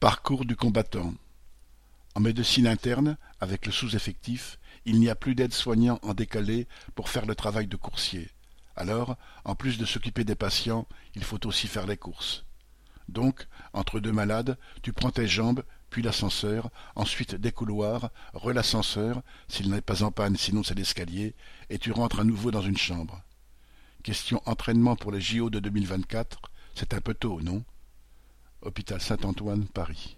Parcours du combattant En médecine interne, avec le sous-effectif, il n'y a plus d'aide-soignant en décalé pour faire le travail de coursier. Alors, en plus de s'occuper des patients, il faut aussi faire les courses. Donc, entre deux malades, tu prends tes jambes, puis l'ascenseur, ensuite des couloirs, re-l'ascenseur, s'il n'est pas en panne, sinon c'est l'escalier, et tu rentres à nouveau dans une chambre. Question entraînement pour les JO de 2024, c'est un peu tôt, non? Hôpital Saint-Antoine, Paris.